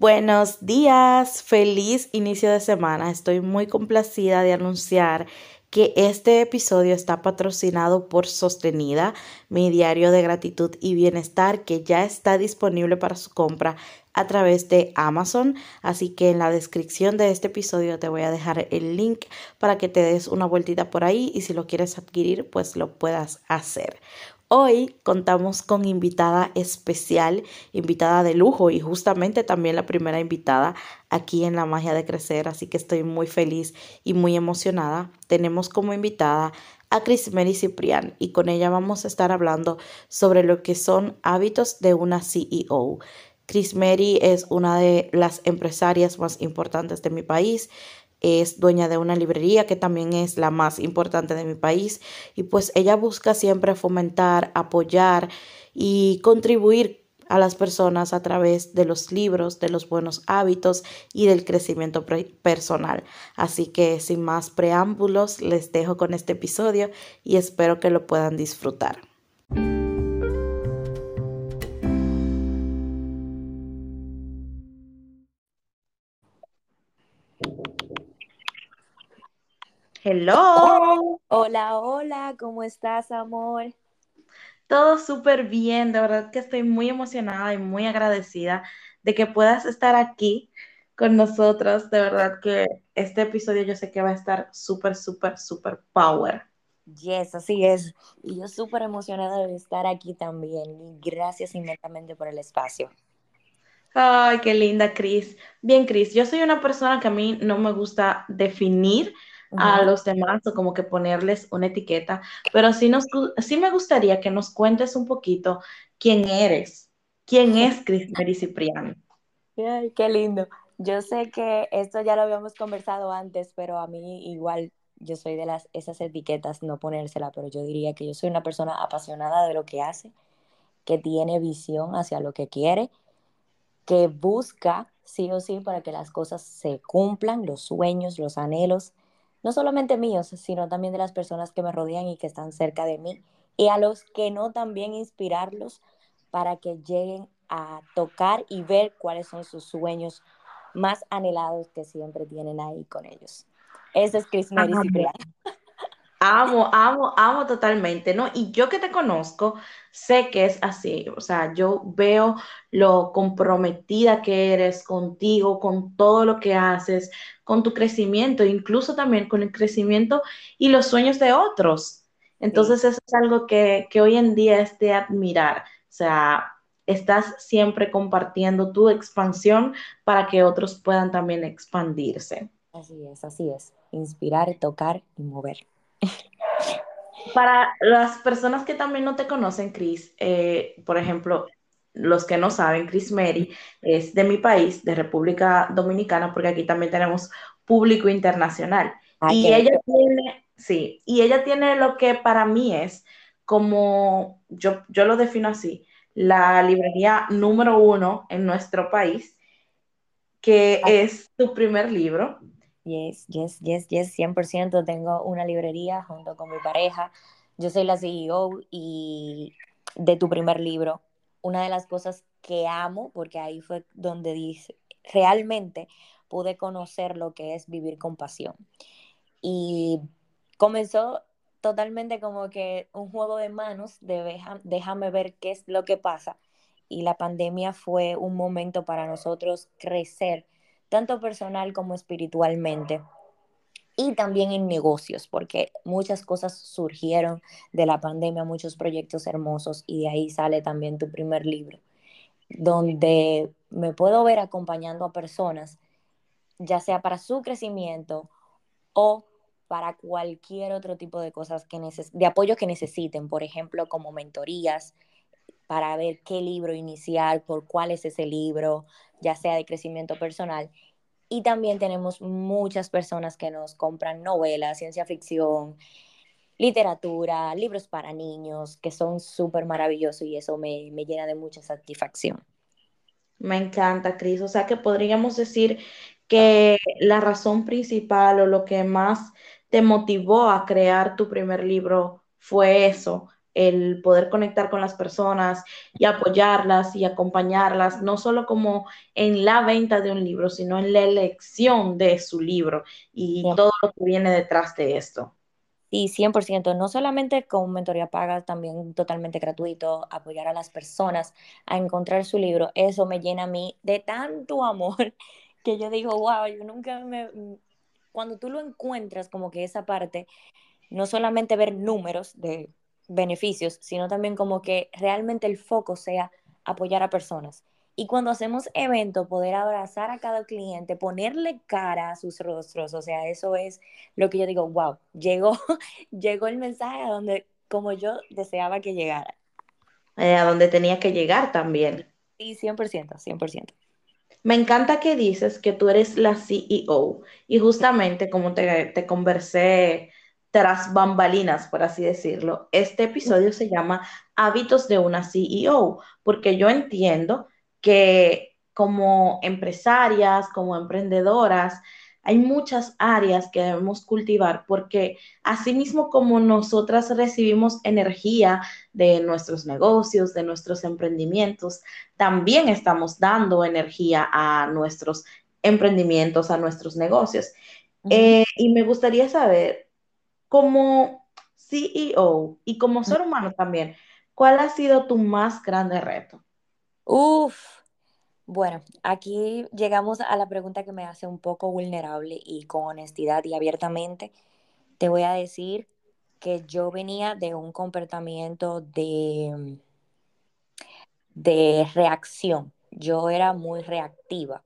Buenos días, feliz inicio de semana. Estoy muy complacida de anunciar que este episodio está patrocinado por Sostenida, mi diario de gratitud y bienestar que ya está disponible para su compra a través de Amazon. Así que en la descripción de este episodio te voy a dejar el link para que te des una vueltita por ahí y si lo quieres adquirir pues lo puedas hacer. Hoy contamos con invitada especial, invitada de lujo y justamente también la primera invitada aquí en La Magia de Crecer, así que estoy muy feliz y muy emocionada. Tenemos como invitada a Chris Mary Ciprián y con ella vamos a estar hablando sobre lo que son hábitos de una CEO. Chris Mary es una de las empresarias más importantes de mi país es dueña de una librería que también es la más importante de mi país y pues ella busca siempre fomentar, apoyar y contribuir a las personas a través de los libros, de los buenos hábitos y del crecimiento personal. Así que sin más preámbulos, les dejo con este episodio y espero que lo puedan disfrutar. Hello. Hola, hola, ¿cómo estás, amor? Todo súper bien, de verdad que estoy muy emocionada y muy agradecida de que puedas estar aquí con nosotros. De verdad que este episodio yo sé que va a estar súper, súper, súper power. Yes, así es. Y yo súper emocionada de estar aquí también. Y gracias inmensamente por el espacio. Ay, qué linda, Cris. Bien, Cris, yo soy una persona que a mí no me gusta definir a los demás o como que ponerles una etiqueta, pero sí, nos, sí me gustaría que nos cuentes un poquito quién eres, quién es Cris Mary Cipriano. Ay, qué lindo. Yo sé que esto ya lo habíamos conversado antes, pero a mí igual yo soy de las esas etiquetas no ponérsela, pero yo diría que yo soy una persona apasionada de lo que hace, que tiene visión hacia lo que quiere, que busca sí o sí para que las cosas se cumplan, los sueños, los anhelos, no solamente míos, sino también de las personas que me rodean y que están cerca de mí, y a los que no también inspirarlos para que lleguen a tocar y ver cuáles son sus sueños más anhelados que siempre tienen ahí con ellos. Ese es Chris Mary Amo, amo, amo totalmente, ¿no? Y yo que te conozco, sé que es así, o sea, yo veo lo comprometida que eres contigo, con todo lo que haces, con tu crecimiento, incluso también con el crecimiento y los sueños de otros. Entonces eso es algo que, que hoy en día es de admirar, o sea, estás siempre compartiendo tu expansión para que otros puedan también expandirse. Así es, así es, inspirar, tocar y mover. Para las personas que también no te conocen, Chris, eh, por ejemplo, los que no saben, Chris Mary es de mi país, de República Dominicana, porque aquí también tenemos público internacional. Ah, y ella tiene, sí, y ella tiene lo que para mí es como, yo, yo lo defino así, la librería número uno en nuestro país, que ah. es tu primer libro, Yes, yes, yes, yes, 100%. Tengo una librería junto con mi pareja. Yo soy la CEO y de tu primer libro. Una de las cosas que amo, porque ahí fue donde dice, realmente pude conocer lo que es vivir con pasión. Y comenzó totalmente como que un juego de manos de déjame ver qué es lo que pasa. Y la pandemia fue un momento para nosotros crecer tanto personal como espiritualmente. Y también en negocios, porque muchas cosas surgieron de la pandemia, muchos proyectos hermosos, y de ahí sale también tu primer libro, donde me puedo ver acompañando a personas, ya sea para su crecimiento o para cualquier otro tipo de cosas que de apoyo que necesiten, por ejemplo, como mentorías, para ver qué libro iniciar, por cuál es ese libro, ya sea de crecimiento personal. Y también tenemos muchas personas que nos compran novelas, ciencia ficción, literatura, libros para niños, que son súper maravillosos y eso me, me, llena de mucha satisfacción. Me encanta, Cris. O sea que podríamos decir que la razón principal o lo que más te motivó a crear tu primer libro fue eso, el poder conectar con las personas y apoyarlas y acompañarlas, no solo como en la venta de un libro, sino en la elección de su libro y todo lo que viene detrás de esto. Y 100%, no solamente con mentoría paga, también totalmente gratuito, apoyar a las personas a encontrar su libro, eso me llena a mí de tanto amor que yo digo, wow, yo nunca me... Cuando tú lo encuentras, como que esa parte, no solamente ver números de beneficios, sino también como que realmente el foco sea apoyar a personas. Y cuando hacemos evento, poder abrazar a cada cliente, ponerle cara a sus rostros, o sea, eso es lo que yo digo, wow, llegó, llegó el mensaje a donde, como yo deseaba que llegara. Eh, a donde tenía que llegar también. Sí, 100%, 100%. Me encanta que dices que tú eres la CEO y justamente como te, te conversé tras bambalinas, por así decirlo, este episodio se llama Hábitos de una CEO, porque yo entiendo que como empresarias, como emprendedoras, hay muchas áreas que debemos cultivar porque así mismo como nosotras recibimos energía de nuestros negocios, de nuestros emprendimientos, también estamos dando energía a nuestros emprendimientos, a nuestros negocios. Eh, y me gustaría saber, como CEO y como ser humano también, ¿cuál ha sido tu más grande reto? Uf, bueno, aquí llegamos a la pregunta que me hace un poco vulnerable y con honestidad y abiertamente te voy a decir que yo venía de un comportamiento de, de reacción. Yo era muy reactiva.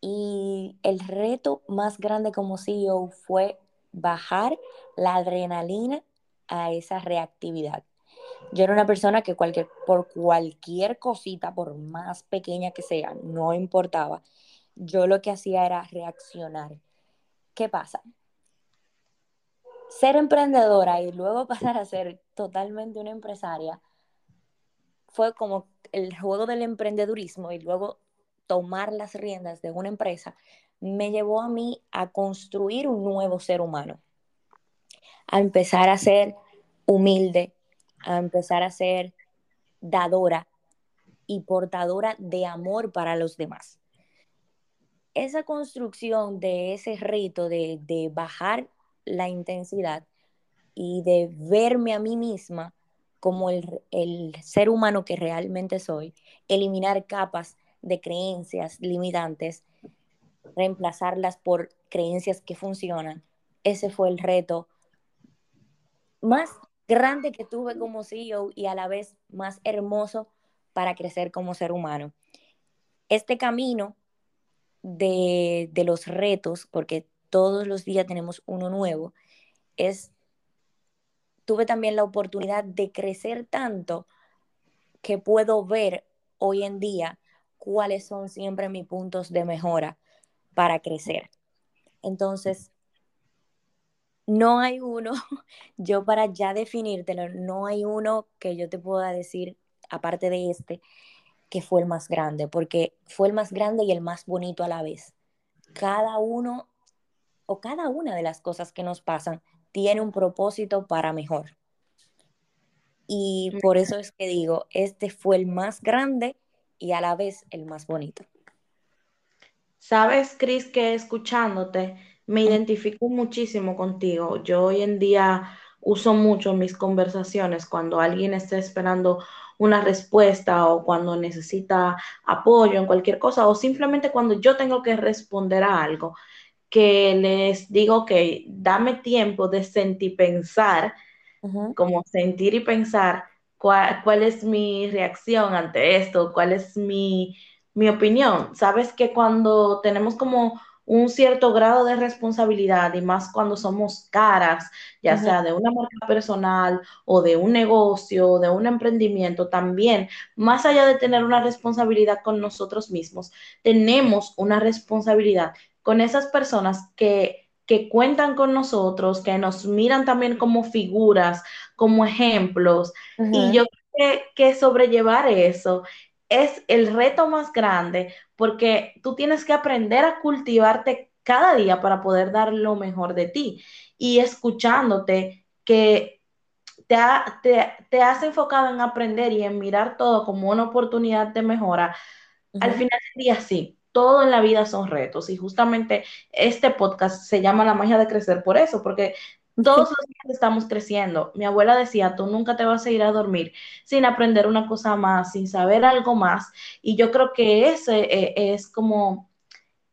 Y el reto más grande como CEO fue bajar la adrenalina a esa reactividad. Yo era una persona que cualquier, por cualquier cosita, por más pequeña que sea, no importaba. Yo lo que hacía era reaccionar. ¿Qué pasa? Ser emprendedora y luego pasar a ser totalmente una empresaria fue como el juego del emprendedurismo y luego tomar las riendas de una empresa me llevó a mí a construir un nuevo ser humano, a empezar a ser humilde, a empezar a ser dadora y portadora de amor para los demás. Esa construcción de ese reto de, de bajar la intensidad y de verme a mí misma como el, el, ser humano que realmente soy, eliminar capas de creencias limitantes, reemplazarlas por creencias que funcionan, ese fue el reto más grande que tuve como CEO y a la vez más hermoso para crecer como ser humano. Este camino de, de los retos, porque todos los días tenemos uno nuevo, es, tuve también la oportunidad de crecer tanto que puedo ver hoy en día cuáles son siempre mis puntos de mejora para crecer. Entonces, no hay uno, yo para ya definírtelo, no hay uno que yo te pueda decir, aparte de este, que fue el más grande, porque fue el más grande y el más bonito a la vez. Cada uno o cada una de las cosas que nos pasan tiene un propósito para mejor. Y por eso es que digo, este fue el más grande y a la vez el más bonito. Sabes, Cris, que escuchándote, me identifico muchísimo contigo. Yo hoy en día uso mucho mis conversaciones cuando alguien está esperando una respuesta o cuando necesita apoyo en cualquier cosa o simplemente cuando yo tengo que responder a algo, que les digo que dame tiempo de sentir y pensar, como sentir y pensar cuál, cuál, es mi reacción ante esto, cuál es mi, mi opinión. Sabes que cuando tenemos como un cierto grado de responsabilidad y más cuando somos caras, ya sea de una marca personal o de un negocio, de un emprendimiento, también, más allá de tener una responsabilidad con nosotros mismos, tenemos una responsabilidad con esas personas que, que cuentan con nosotros, que nos miran también como figuras, como ejemplos. Y yo creo que, que sobrellevar eso es el reto más grande porque tú tienes que aprender a cultivarte cada día para poder dar lo mejor de ti. Y escuchándote que te, te, has enfocado en aprender y en mirar todo como una oportunidad de mejora, al final del día sí, todo en la vida son retos. Y justamente este podcast se llama La magia de crecer por eso, porque todos los días estamos creciendo. Mi abuela decía, tú nunca te vas a ir a dormir sin aprender una cosa más, sin saber algo más. Y yo creo que ese eh, es como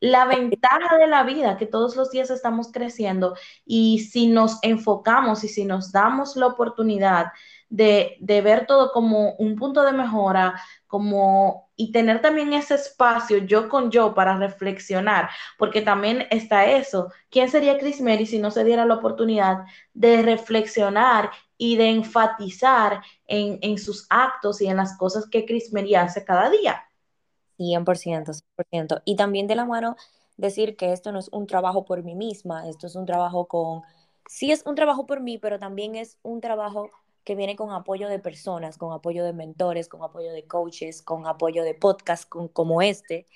la ventaja de la vida, que todos los días estamos creciendo y si nos enfocamos y si nos damos la oportunidad de, ver todo como un punto de mejora, como y tener también ese espacio yo con yo para reflexionar, porque también está eso. ¿Quién sería Chris Mary si no se diera la oportunidad de reflexionar y de enfatizar en, en sus actos y en las cosas que Chris Mary hace cada día? 100%, 100%. Y también de la mano decir que esto no es un trabajo por mí misma, esto es un trabajo con, sí es un trabajo por mí, pero también es un trabajo que viene con apoyo de personas, con apoyo de mentores, con apoyo de coaches, con apoyo de podcasts como este,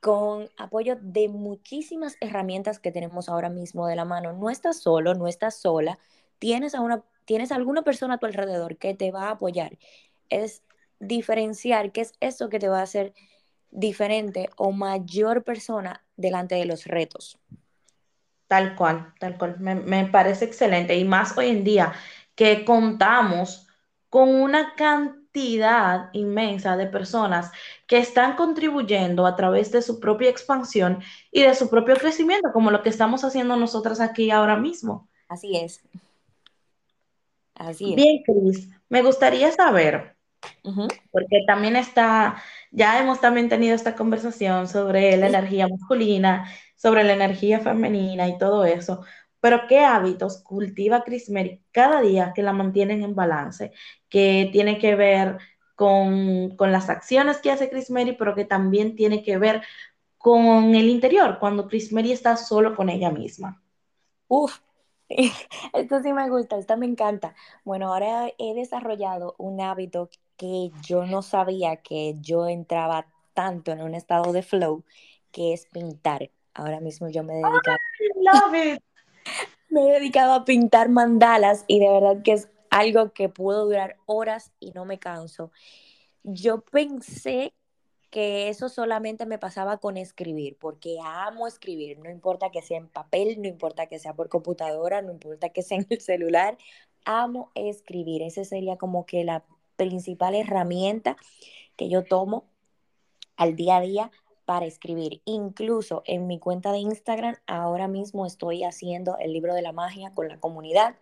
con apoyo de muchísimas herramientas que tenemos ahora mismo de la mano. No estás solo, no estás sola, tienes a una tienes alguna persona a tu alrededor que te va a apoyar. Es diferenciar qué es eso que te va a hacer diferente o mayor persona delante de los retos. Tal cual, tal cual. Me, parece excelente. Y más hoy en día que contamos con una cantidad inmensa de personas que están contribuyendo a través de su propia expansión y de su propio crecimiento, como lo que estamos haciendo nosotras aquí ahora mismo. Así es. Así es. Bien, Cris, me gustaría saber, porque también está ya hemos también tenido esta conversación sobre la energía masculina, sobre la energía femenina y todo eso. Pero ¿qué hábitos cultiva Chris Mary cada día que la mantienen en balance? Que tiene que ver con, las acciones que hace Chris Mary, pero que también tiene que ver con el interior, cuando Chris Mary está solo con ella misma. Uf, esto sí me gusta, esto me encanta. Bueno, ahora he desarrollado un hábito que yo no sabía que yo entraba tanto en un estado de flow, que es pintar. Ahora mismo yo me he dedicado, me he dedicado a pintar mandalas y de verdad que es algo que puedo durar horas y no me canso. Yo pensé que eso solamente me pasaba con escribir, porque amo escribir, no importa que sea en papel, no importa que sea por computadora, no importa que sea en el celular, amo escribir. Ese sería como que la principal herramienta que yo tomo al día a día para escribir. Incluso en mi cuenta de Instagram ahora mismo estoy haciendo el libro de la magia con la comunidad.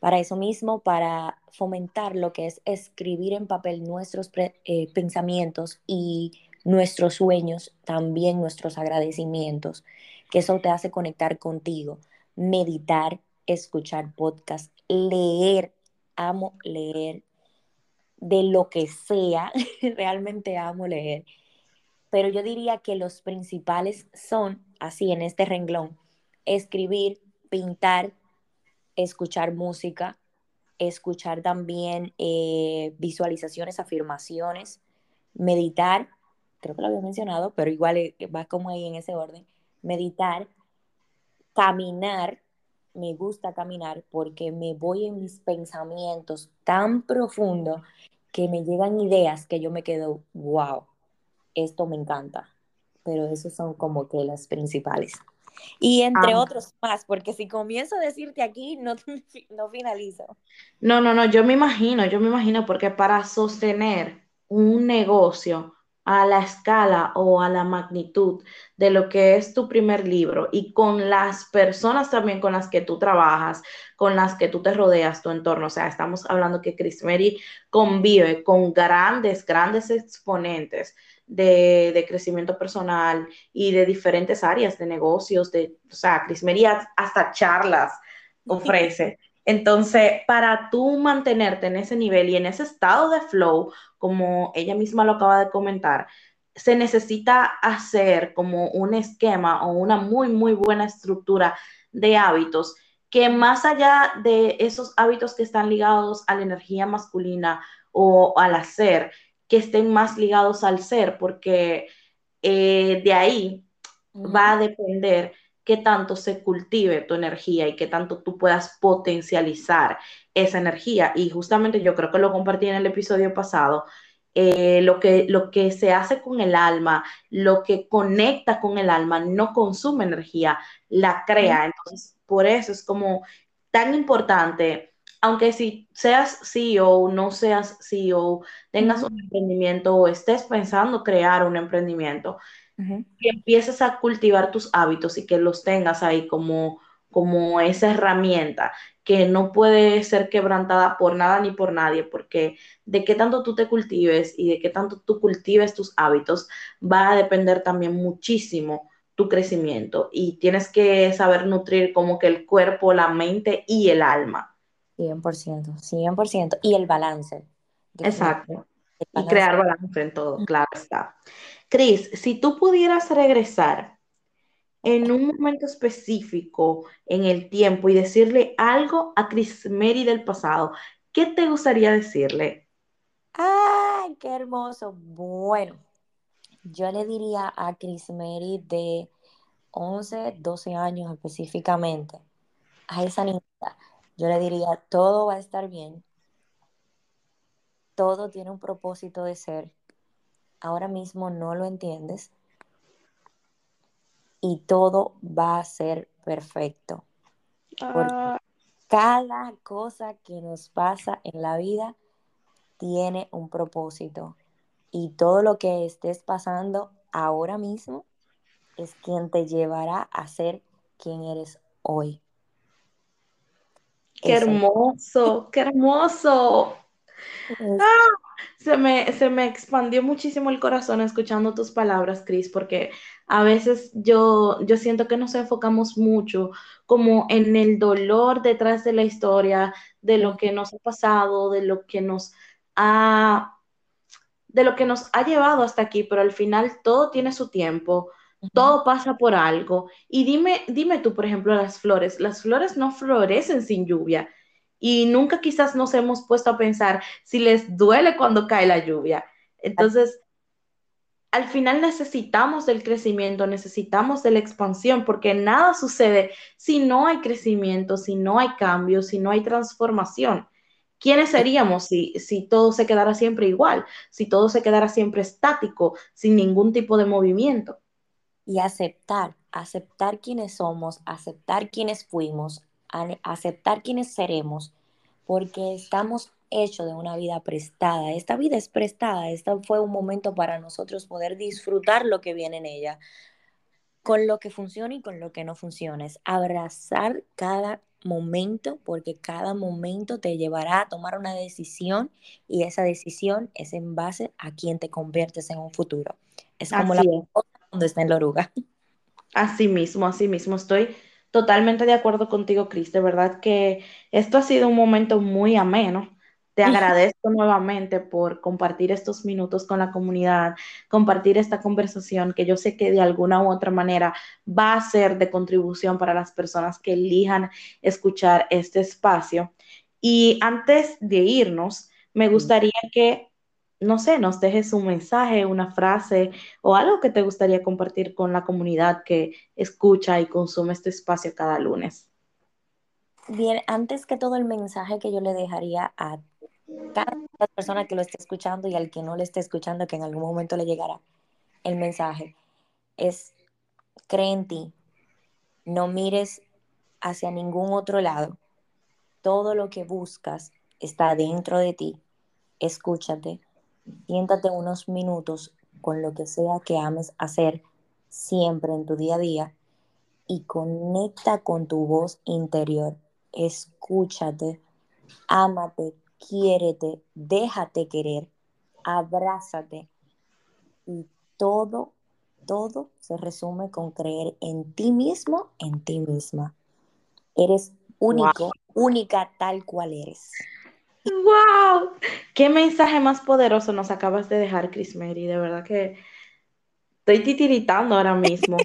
Para eso mismo, para fomentar lo que es escribir en papel nuestros eh, pensamientos y nuestros sueños, también nuestros agradecimientos, que eso te hace conectar contigo, meditar, escuchar podcast, leer, amo leer, de lo que sea, realmente amo leer, pero yo diría que los principales son, así en este renglón, escribir, pintar, escuchar música, escuchar también eh, visualizaciones, afirmaciones, meditar, creo que lo había mencionado, pero igual eh, va como ahí en ese orden, meditar, caminar, me gusta caminar porque me voy en mis pensamientos tan profundo que me llegan ideas que yo me quedo, wow, esto me encanta. Pero esos son como que las principales. Y entre otros más, porque si comienzo a decirte aquí, no, no finalizo. No, no, no, yo me imagino, yo me imagino, porque para sostener un negocio a la escala o a la magnitud de lo que es tu primer libro y con las personas también con las que tú trabajas, con las que tú te rodeas, tu entorno. O sea, estamos hablando que Chris Mary convive con grandes, grandes exponentes de, crecimiento personal y de diferentes áreas de negocios. De, o sea, Chris Mary hasta charlas ofrece. Entonces, para tú mantenerte en ese nivel y en ese estado de flow, como ella misma lo acaba de comentar, se necesita hacer como un esquema o una muy, muy buena estructura de hábitos que más allá de esos hábitos que están ligados a la energía masculina o al hacer, que estén más ligados al ser, porque eh, de ahí va a depender qué tanto se cultive tu energía y qué tanto tú puedas potencializar esa energía. Y justamente yo creo que lo compartí en el episodio pasado. Eh, lo, que, lo que se hace con el alma, lo que conecta con el alma, no consume energía, la crea. Entonces, por eso es como tan importante aunque si seas CEO, no seas CEO, tengas un emprendimiento o estés pensando crear un emprendimiento, que empieces a cultivar tus hábitos y que los tengas ahí como, como esa herramienta que no puede ser quebrantada por nada ni por nadie, porque de qué tanto tú te cultives y de qué tanto tú cultives tus hábitos va a depender también muchísimo tu crecimiento y tienes que saber nutrir como que el cuerpo, la mente y el alma. 100%, 100%. Y el balance. Exacto. Y crear balance en todo, claro está. Cris, si tú pudieras regresar en un momento específico en el tiempo y decirle algo a Chris Mary del pasado, ¿qué te gustaría decirle? ¡Ay, qué hermoso! Bueno, yo le diría a Chris Mary de 11, 12 años específicamente, a esa niña yo le diría, todo va a estar bien, todo tiene un propósito de ser, ahora mismo no lo entiendes y todo va a ser perfecto. Ah. cada cosa que nos pasa en la vida tiene un propósito y todo lo que estés pasando ahora mismo es quien te llevará a ser quien eres hoy. Qué hermoso, qué hermoso. Ah, se, me, se me expandió muchísimo el corazón escuchando tus palabras, Cris, porque a veces yo, yo siento que nos enfocamos mucho como en el dolor detrás de la historia, de lo que nos ha pasado, de lo que nos ha, de lo que nos ha llevado hasta aquí, pero al final todo tiene su tiempo, todo pasa por algo. Y dime, dime tú, por ejemplo, las flores. Las flores no florecen sin lluvia. Y nunca quizás nos hemos puesto a pensar si les duele cuando cae la lluvia. Entonces, al final necesitamos del crecimiento, necesitamos de la expansión, porque nada sucede si no hay crecimiento, si no hay cambio, si no hay transformación. ¿Quiénes seríamos si, si todo se quedara siempre igual, si todo se quedara siempre estático, sin ningún tipo de movimiento? Y aceptar, aceptar quienes somos, aceptar quienes fuimos, aceptar quienes seremos, porque estamos hechos de una vida prestada. Esta vida es prestada, este fue un momento para nosotros poder disfrutar lo que viene en ella, con lo que funciona y con lo que no funciona. Es abrazar cada momento, porque cada momento te llevará a tomar una decisión y esa decisión es en base a quien te conviertes en un futuro. Es como la donde está la oruga. Así mismo, así mismo. Estoy totalmente de acuerdo contigo, Cris. De verdad que esto ha sido un momento muy ameno. Te agradezco nuevamente por compartir estos minutos con la comunidad, compartir esta conversación que yo sé que de alguna u otra manera va a ser de contribución para las personas que elijan escuchar este espacio. Y antes de irnos, me gustaría que no sé, nos dejes un mensaje, una frase o algo que te gustaría compartir con la comunidad que escucha y consume este espacio cada lunes. Bien, antes que todo el mensaje que yo le dejaría a cada persona que lo esté escuchando y al que no le esté escuchando, que en algún momento le llegará el mensaje, es cree en ti, no mires hacia ningún otro lado, todo lo que buscas está dentro de ti, escúchate, Siéntate unos minutos con lo que sea que ames hacer siempre en tu día a día y conecta con tu voz interior. Escúchate, ámate, quiérete, déjate querer, abrázate y todo, todo se resume con creer en ti mismo, en ti misma. Eres único, única tal cual eres. ¡Wow! ¿Qué mensaje más poderoso nos acabas de dejar, Chris Mary? De verdad que estoy titiritando ahora mismo.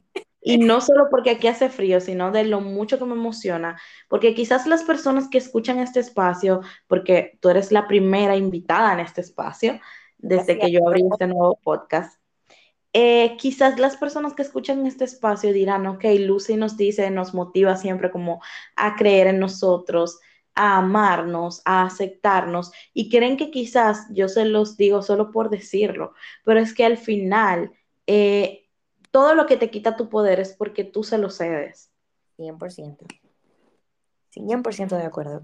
Y no solo porque aquí hace frío, sino de lo mucho que me emociona. Porque quizás las personas que escuchan este espacio, porque tú eres la primera invitada en este espacio, desde que yo abrí este nuevo podcast, eh, quizás las personas que escuchan este espacio dirán, ok, Lucy nos dice, nos motiva siempre como a creer en nosotros, a amarnos, a aceptarnos y creen que quizás yo se los digo solo por decirlo, pero es que al final eh, todo lo que te quita tu poder es porque tú se lo cedes. 100%. 100% de acuerdo.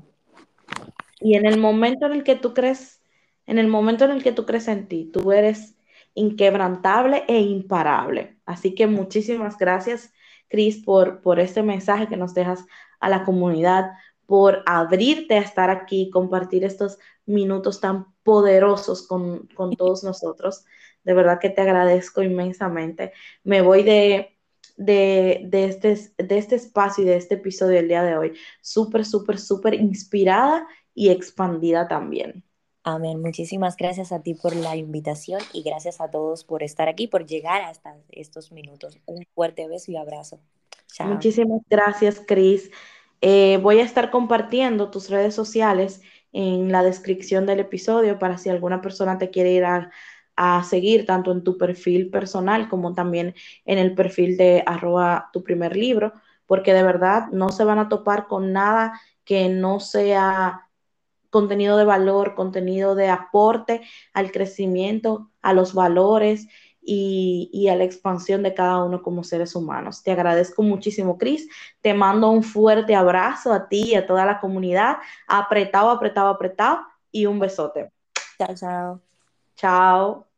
Y en el momento en el que tú crees, en el momento en el que tú crees en ti, tú eres inquebrantable e imparable. Así que muchísimas gracias, Cris, por, por este mensaje que nos dejas a la comunidad, por abrirte a estar aquí, compartir estos minutos tan poderosos con, con todos nosotros. De verdad que te agradezco inmensamente. Me voy de, de, de, este, de este espacio y de este episodio del día de hoy súper, súper, súper inspirada y expandida también. Amén. Muchísimas gracias a ti por la invitación y gracias a todos por estar aquí, por llegar hasta estos minutos. Un fuerte beso y abrazo. Chao. Muchísimas gracias, Cris. Eh, voy a estar compartiendo tus redes sociales en la descripción del episodio para si alguna persona te quiere ir a, a seguir tanto en tu perfil personal como también en el perfil de arroba tu primer libro, porque de verdad no se van a topar con nada que no sea contenido de valor, contenido de aporte al crecimiento, a los valores y, y, a la expansión de cada uno como seres humanos. Te agradezco muchísimo, Cris. Te mando un fuerte abrazo a ti y a toda la comunidad. Apretado, apretado, apretado y un besote. Chao, chao. Chao.